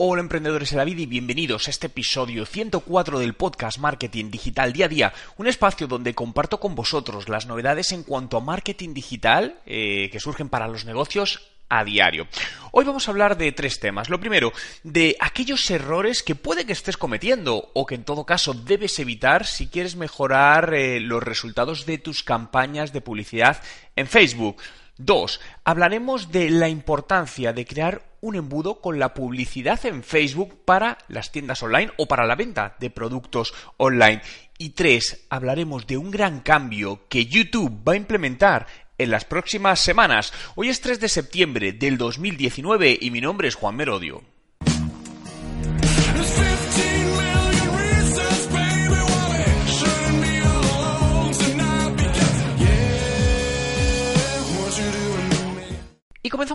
Hola emprendedores de la vida y bienvenidos a este episodio 104 del podcast Marketing Digital Día a Día, un espacio donde comparto con vosotros las novedades en cuanto a marketing digital eh, que surgen para los negocios a diario. Hoy vamos a hablar de tres temas. Lo primero, de aquellos errores que puede que estés cometiendo o que en todo caso debes evitar si quieres mejorar eh, los resultados de tus campañas de publicidad en Facebook. Dos, hablaremos de la importancia de crear un embudo con la publicidad en Facebook para las tiendas online o para la venta de productos online. Y tres, hablaremos de un gran cambio que YouTube va a implementar en las próximas semanas. Hoy es 3 de septiembre del 2019 y mi nombre es Juan Merodio.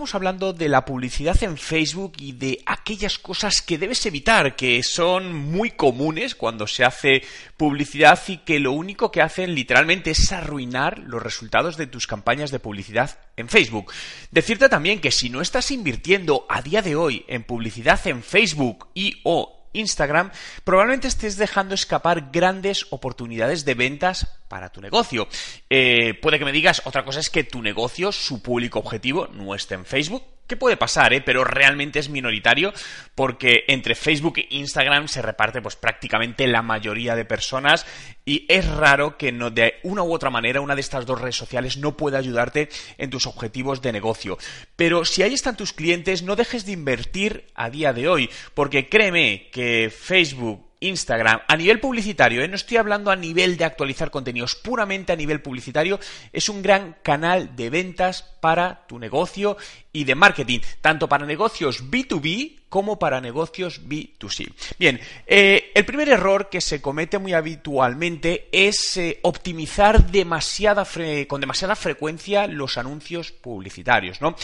Comenzamos hablando de la publicidad en Facebook y de aquellas cosas que debes evitar, que son muy comunes cuando se hace publicidad y que lo único que hacen literalmente es arruinar los resultados de tus campañas de publicidad en Facebook. Decirte también que si no estás invirtiendo a día de hoy en publicidad en Facebook y o Instagram, probablemente estés dejando escapar grandes oportunidades de ventas para tu negocio. Eh, puede que me digas, otra cosa es que tu negocio, su público objetivo, no esté en Facebook, ¿Qué puede pasar, ¿eh? pero realmente es minoritario porque entre Facebook e Instagram se reparte pues prácticamente la mayoría de personas y es raro que no, de una u otra manera una de estas dos redes sociales no pueda ayudarte en tus objetivos de negocio. Pero si ahí están tus clientes, no dejes de invertir a día de hoy porque créeme que Facebook Instagram, a nivel publicitario, ¿eh? no estoy hablando a nivel de actualizar contenidos, puramente a nivel publicitario, es un gran canal de ventas para tu negocio y de marketing, tanto para negocios B2B como para negocios B2C. Bien, eh, el primer error que se comete muy habitualmente es eh, optimizar demasiada con demasiada frecuencia los anuncios publicitarios, ¿no?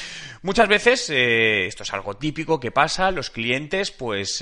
Muchas veces, esto es algo típico que pasa, los clientes pues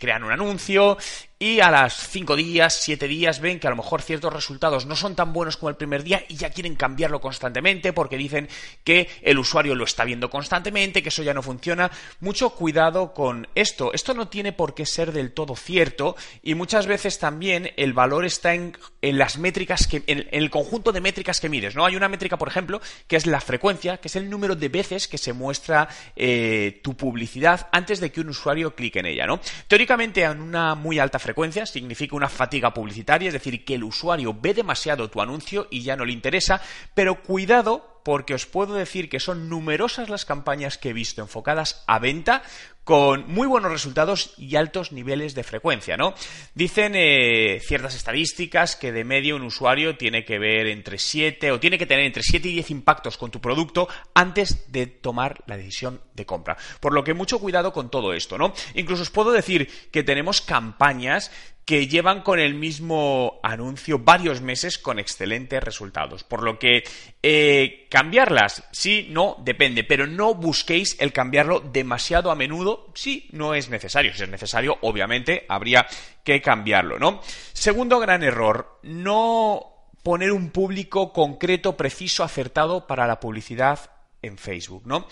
crean un anuncio y a las 5 días, 7 días ven que a lo mejor ciertos resultados no son tan buenos como el primer día y ya quieren cambiarlo constantemente porque dicen que el usuario lo está viendo constantemente, que eso ya no funciona. Mucho cuidado con esto. Esto no tiene por qué ser del todo cierto y muchas veces también el valor está en, las métricas que, en, el conjunto de métricas que mires, ¿no? Hay una métrica, por ejemplo, que es la frecuencia, que es el número de veces que se muestra eh, tu publicidad antes de que un usuario clique en ella, ¿no? Teóricamente en una muy alta frecuencia significa una fatiga publicitaria, es decir, que el usuario ve demasiado tu anuncio y ya no le interesa, pero cuidado porque os puedo decir que son numerosas las campañas que he visto enfocadas a venta con muy buenos resultados y altos niveles de frecuencia, ¿no? Dicen eh, ciertas estadísticas que de medio un usuario tiene que ver entre 7 o tiene que tener entre 7 y 10 impactos con tu producto antes de tomar la decisión de compra. Por lo que mucho cuidado con todo esto, ¿no? Incluso os puedo decir que tenemos campañas que llevan con el mismo anuncio varios meses con excelentes resultados. Por lo que eh, cambiarlas, sí, no, depende, pero no busquéis el cambiarlo demasiado a menudo si no es necesario. Si es necesario, obviamente, habría que cambiarlo, ¿no? Segundo gran error, no poner un público concreto, preciso, acertado para la publicidad en Facebook, ¿no?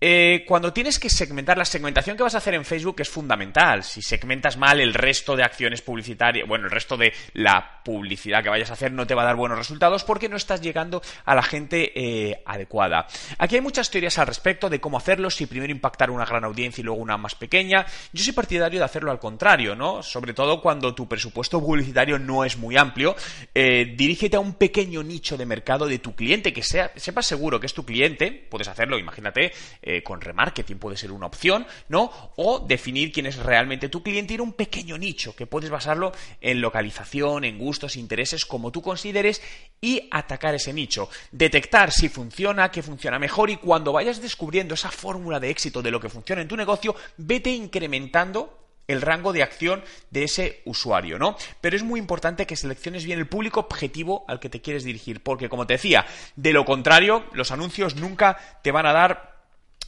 Eh, cuando tienes que segmentar, la segmentación que vas a hacer en Facebook es fundamental. Si segmentas mal el resto de acciones publicitarias, bueno, el resto de la publicidad que vayas a hacer no te va a dar buenos resultados porque no estás llegando a la gente eh, adecuada. Aquí hay muchas teorías al respecto de cómo hacerlo, si primero impactar una gran audiencia y luego una más pequeña. Yo soy partidario de hacerlo al contrario, ¿no? Sobre todo cuando tu presupuesto publicitario no es muy amplio. Eh, dirígete a un pequeño nicho de mercado de tu cliente, que sea, sepas seguro que es tu cliente, puedes hacerlo, imagínate eh, con remarketing puede ser una opción, ¿no? O definir quién es realmente tu cliente ir a un pequeño nicho que puedes basarlo en localización, en gustos, intereses, como tú consideres y atacar ese nicho. Detectar si funciona, qué funciona mejor y cuando vayas descubriendo esa fórmula de éxito de lo que funciona en tu negocio, vete incrementando el rango de acción de ese usuario, ¿no? Pero es muy importante que selecciones bien el público objetivo al que te quieres dirigir, porque como te decía, de lo contrario, los anuncios nunca te van a dar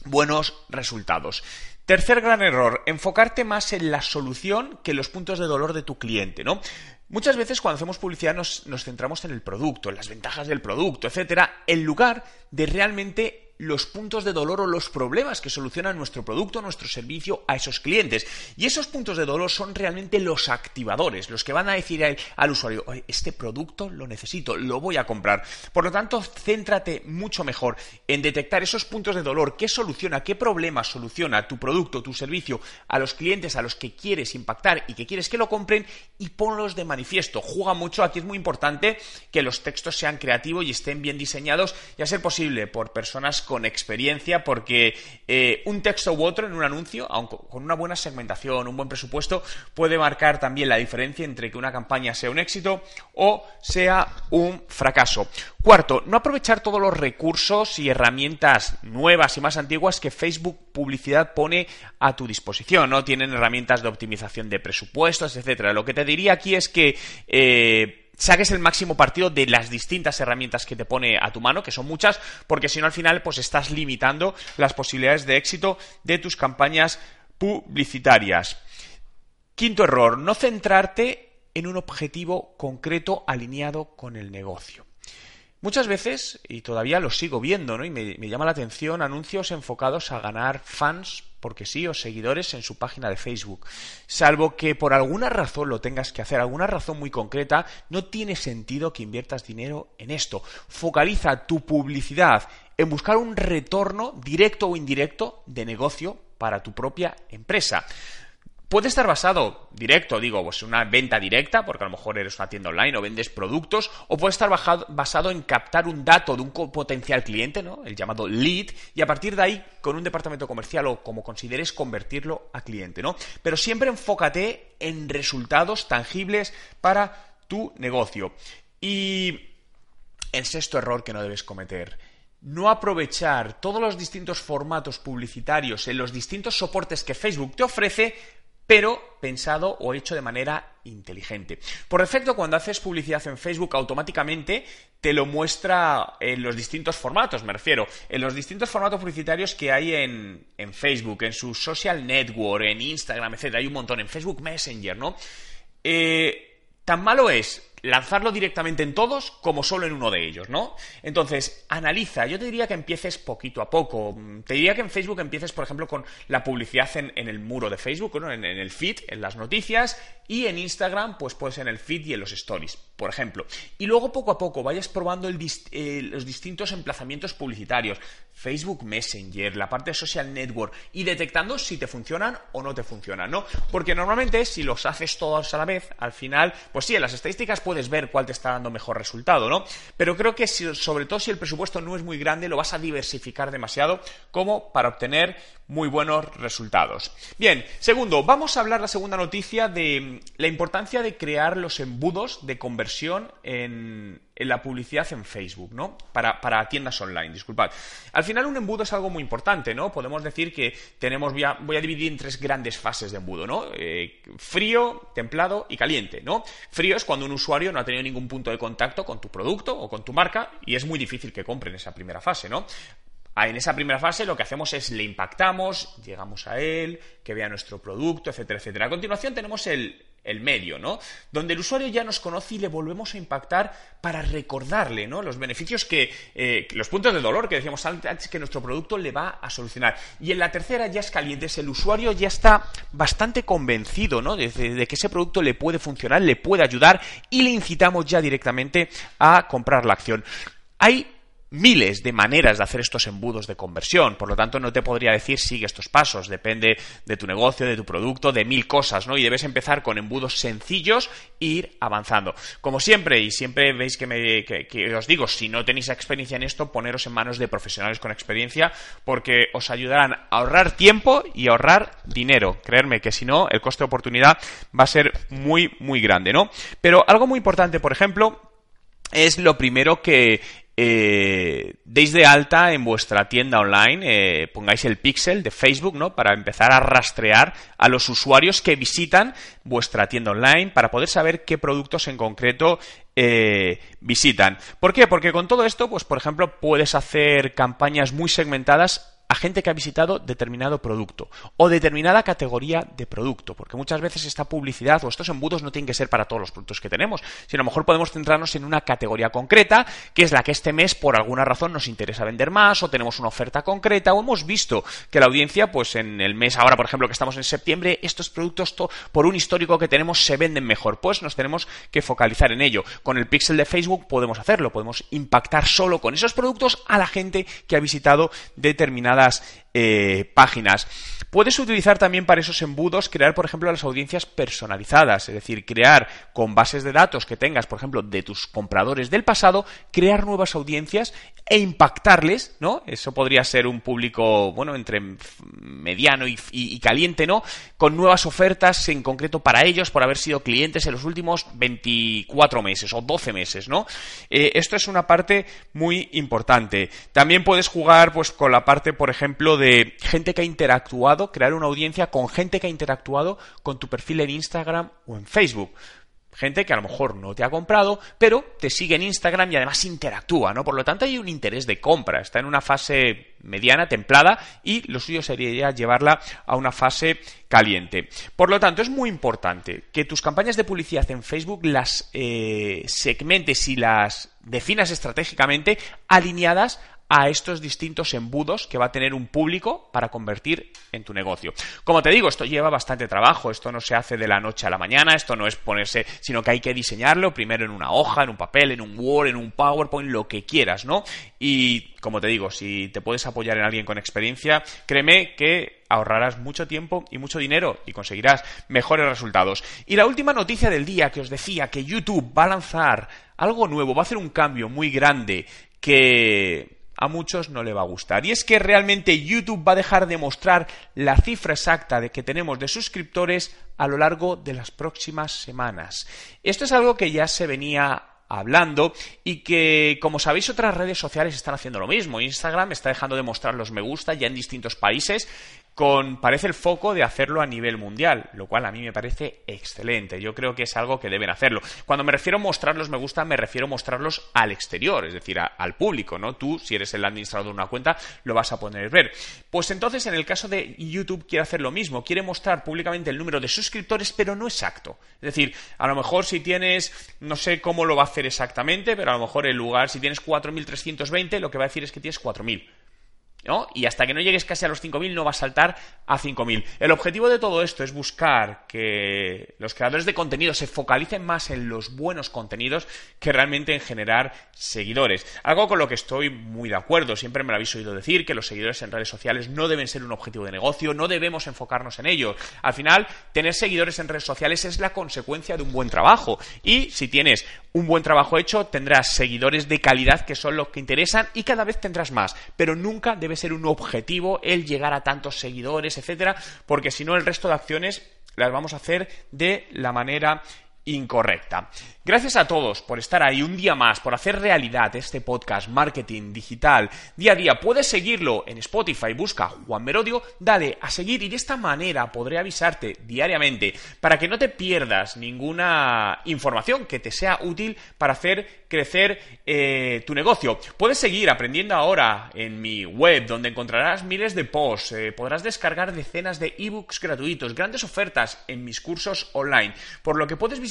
buenos resultados. Tercer gran error, enfocarte más en la solución que en los puntos de dolor de tu cliente, ¿no? Muchas veces cuando hacemos publicidad nos, nos centramos en el producto, en las ventajas del producto, etcétera, en lugar de realmente los puntos de dolor o los problemas que soluciona nuestro producto, nuestro servicio a esos clientes. Y esos puntos de dolor son realmente los activadores, los que van a decir al, usuario, este producto lo necesito, lo voy a comprar. Por lo tanto, céntrate mucho mejor en detectar esos puntos de dolor, qué soluciona, qué problemas soluciona tu producto, tu servicio a los clientes a los que quieres impactar y que quieres que lo compren y ponlos de manifiesto. Juega mucho, aquí es muy importante que los textos sean creativos y estén bien diseñados y a ser posible por personas con experiencia porque eh, un texto u otro en un anuncio, aunque con una buena segmentación, un buen presupuesto, puede marcar también la diferencia entre que una campaña sea un éxito o sea un fracaso. Cuarto, no aprovechar todos los recursos y herramientas nuevas y más antiguas que Facebook Publicidad pone a tu disposición, ¿no? Tienen herramientas de optimización de presupuestos, etcétera. Lo que te diría aquí es que eh, saques el máximo partido de las distintas herramientas que te pone a tu mano, que son muchas, porque si no al final pues estás limitando las posibilidades de éxito de tus campañas publicitarias. Quinto error, no centrarte en un objetivo concreto alineado con el negocio. Muchas veces, y todavía lo sigo viendo, ¿no? Y me, me, llama la atención anuncios enfocados a ganar fans, porque sí, o seguidores en su página de Facebook. Salvo que por alguna razón lo tengas que hacer, alguna razón muy concreta, no tiene sentido que inviertas dinero en esto. Focaliza tu publicidad en buscar un retorno directo o indirecto de negocio para tu propia empresa. Puede estar basado directo, digo, pues una venta directa, porque a lo mejor eres una tienda online o vendes productos, o puede estar basado en captar un dato de un potencial cliente, ¿no? El llamado lead, y a partir de ahí, con un departamento comercial o como consideres, convertirlo a cliente, ¿no? Pero siempre enfócate en resultados tangibles para tu negocio. Y el sexto error que no debes cometer no aprovechar todos los distintos formatos publicitarios en los distintos soportes que Facebook te ofrece pero pensado o hecho de manera inteligente. Por defecto, cuando haces publicidad en Facebook, automáticamente te lo muestra en los distintos formatos, me refiero, en los distintos formatos publicitarios que hay en, Facebook, en su social network, en Instagram, etc. Hay un montón, en Facebook Messenger, ¿no? Eh, tan malo es lanzarlo directamente en todos como solo en uno de ellos, ¿no? Entonces, analiza. Yo te diría que empieces poquito a poco. Te diría que en Facebook empieces, por ejemplo, con la publicidad en, el muro de Facebook, ¿no? en, el feed, en las noticias, y en Instagram, pues puedes en el feed y en los stories, por ejemplo. Y luego, poco a poco, vayas probando los distintos emplazamientos publicitarios. Facebook Messenger, la parte social network, y detectando si te funcionan o no te funcionan, ¿no? Porque normalmente, si los haces todos a la vez, al final, pues sí, en las estadísticas puedes ver cuál te está dando mejor resultado, ¿no? Pero creo que sobre todo si el presupuesto no es muy grande, lo vas a diversificar demasiado como para obtener muy buenos resultados. Bien, segundo, vamos a hablar la segunda noticia de la importancia de crear los embudos de conversión en, la publicidad en Facebook, ¿no? Para, tiendas online, disculpad. Al final un embudo es algo muy importante, ¿no? Podemos decir que tenemos, voy a, voy a dividir en tres grandes fases de embudo, ¿no? Eh, frío, templado y caliente, ¿no? Frío es cuando un usuario no ha tenido ningún punto de contacto con tu producto o con tu marca y es muy difícil que compre en esa primera fase, ¿no? Ah, en esa primera fase lo que hacemos es le impactamos, llegamos a él, que vea nuestro producto, etcétera, etcétera. A continuación tenemos el, medio, ¿no? Donde el usuario ya nos conoce y le volvemos a impactar para recordarle, ¿no? Los beneficios que, eh, los puntos de dolor que decíamos antes que nuestro producto le va a solucionar. Y en la tercera ya es caliente, es el usuario ya está bastante convencido, ¿no? De, de que ese producto le puede funcionar, le puede ayudar y le incitamos ya directamente a comprar la acción. Hay miles de maneras de hacer estos embudos de conversión. Por lo tanto, no te podría decir sigue estos pasos. Depende de tu negocio, de tu producto, de mil cosas, ¿no? Y debes empezar con embudos sencillos e ir avanzando. Como siempre, y siempre veis que, me, que, os digo, si no tenéis experiencia en esto, poneros en manos de profesionales con experiencia, porque os ayudarán a ahorrar tiempo y ahorrar dinero. Creerme que si no, el coste de oportunidad va a ser muy, muy grande, ¿no? Pero algo muy importante, por ejemplo, es lo primero que eh, deis de alta en vuestra tienda online, eh, pongáis el pixel de Facebook, ¿no? Para empezar a rastrear a los usuarios que visitan vuestra tienda online para poder saber qué productos en concreto eh, visitan. ¿Por qué? Porque con todo esto, pues por ejemplo, puedes hacer campañas muy segmentadas a gente que ha visitado determinado producto o determinada categoría de producto, porque muchas veces esta publicidad o estos embudos no tienen que ser para todos los productos que tenemos, sino a lo mejor podemos centrarnos en una categoría concreta, que es la que este mes por alguna razón nos interesa vender más o tenemos una oferta concreta o hemos visto que la audiencia, pues en el mes ahora, por ejemplo, que estamos en septiembre, estos productos por un histórico que tenemos se venden mejor, pues nos tenemos que focalizar en ello. Con el pixel de Facebook podemos hacerlo, podemos impactar solo con esos productos a la gente que ha visitado determinada eh, páginas. Puedes utilizar también para esos embudos crear, por ejemplo, las audiencias personalizadas, es decir, crear con bases de datos que tengas, por ejemplo, de tus compradores del pasado, crear nuevas audiencias e impactarles, ¿no? Eso podría ser un público, bueno, entre mediano y, caliente, ¿no? Con nuevas ofertas en concreto para ellos por haber sido clientes en los últimos 24 meses o 12 meses, ¿no? Eh, esto es una parte muy importante. También puedes jugar, pues, con la parte, por ejemplo, de gente que ha interactuado crear una audiencia con gente que ha interactuado con tu perfil en Instagram o en Facebook. Gente que a lo mejor no te ha comprado, pero te sigue en Instagram y además interactúa, ¿no? Por lo tanto, hay un interés de compra. Está en una fase mediana, templada, y lo suyo sería llevarla a una fase caliente. Por lo tanto, es muy importante que tus campañas de publicidad en Facebook las eh, segmentes y las definas estratégicamente alineadas a estos distintos embudos que va a tener un público para convertir en tu negocio. Como te digo, esto lleva bastante trabajo, esto no se hace de la noche a la mañana, esto no es ponerse, sino que hay que diseñarlo primero en una hoja, en un papel, en un Word, en un PowerPoint, lo que quieras, ¿no? Y como te digo, si te puedes apoyar en alguien con experiencia, créeme que ahorrarás mucho tiempo y mucho dinero y conseguirás mejores resultados. Y la última noticia del día que os decía que YouTube va a lanzar algo nuevo, va a hacer un cambio muy grande que a muchos no le va a gustar. Y es que realmente YouTube va a dejar de mostrar la cifra exacta de que tenemos de suscriptores a lo largo de las próximas semanas. Esto es algo que ya se venía hablando y que, como sabéis, otras redes sociales están haciendo lo mismo. Instagram está dejando de mostrar los me gusta ya en distintos países con parece el foco de hacerlo a nivel mundial, lo cual a mí me parece excelente. Yo creo que es algo que deben hacerlo. Cuando me refiero a mostrarlos me gusta, me refiero a mostrarlos al exterior, es decir, al público, ¿no? Tú, si eres el administrador de una cuenta, lo vas a poder ver. Pues entonces, en el caso de YouTube, quiere hacer lo mismo, quiere mostrar públicamente el número de suscriptores, pero no exacto. Es decir, a lo mejor si tienes, no sé cómo lo va a hacer exactamente, pero a lo mejor en lugar, si tienes 4.320, lo que va a decir es que tienes 4.000. Y hasta que no llegues casi a los 5.000 no va a saltar a 5.000. El objetivo de todo esto es buscar que los creadores de contenido se focalicen más en los buenos contenidos que realmente en generar seguidores. Algo con lo que estoy muy de acuerdo. Siempre me lo habéis oído decir que los seguidores en redes sociales no deben ser un objetivo de negocio, no debemos enfocarnos en ello. Al final, tener seguidores en redes sociales es la consecuencia de un buen trabajo. Y si tienes un buen trabajo hecho, tendrás seguidores de calidad que son los que interesan y cada vez tendrás más. Pero nunca debe ser un objetivo el llegar a tantos seguidores, etcétera, porque si no el resto de acciones las vamos a hacer de la manera incorrecta. Gracias a todos por estar ahí un día más, por hacer realidad este podcast Marketing Digital día a día. Puedes seguirlo en Spotify, busca Juan Merodio, dale a seguir y de esta manera podré avisarte diariamente para que no te pierdas ninguna información que te sea útil para hacer crecer eh, tu negocio. Puedes seguir aprendiendo ahora en mi web donde encontrarás miles de posts, eh, podrás descargar decenas de ebooks gratuitos, grandes ofertas en mis cursos online, por lo que puedes visitar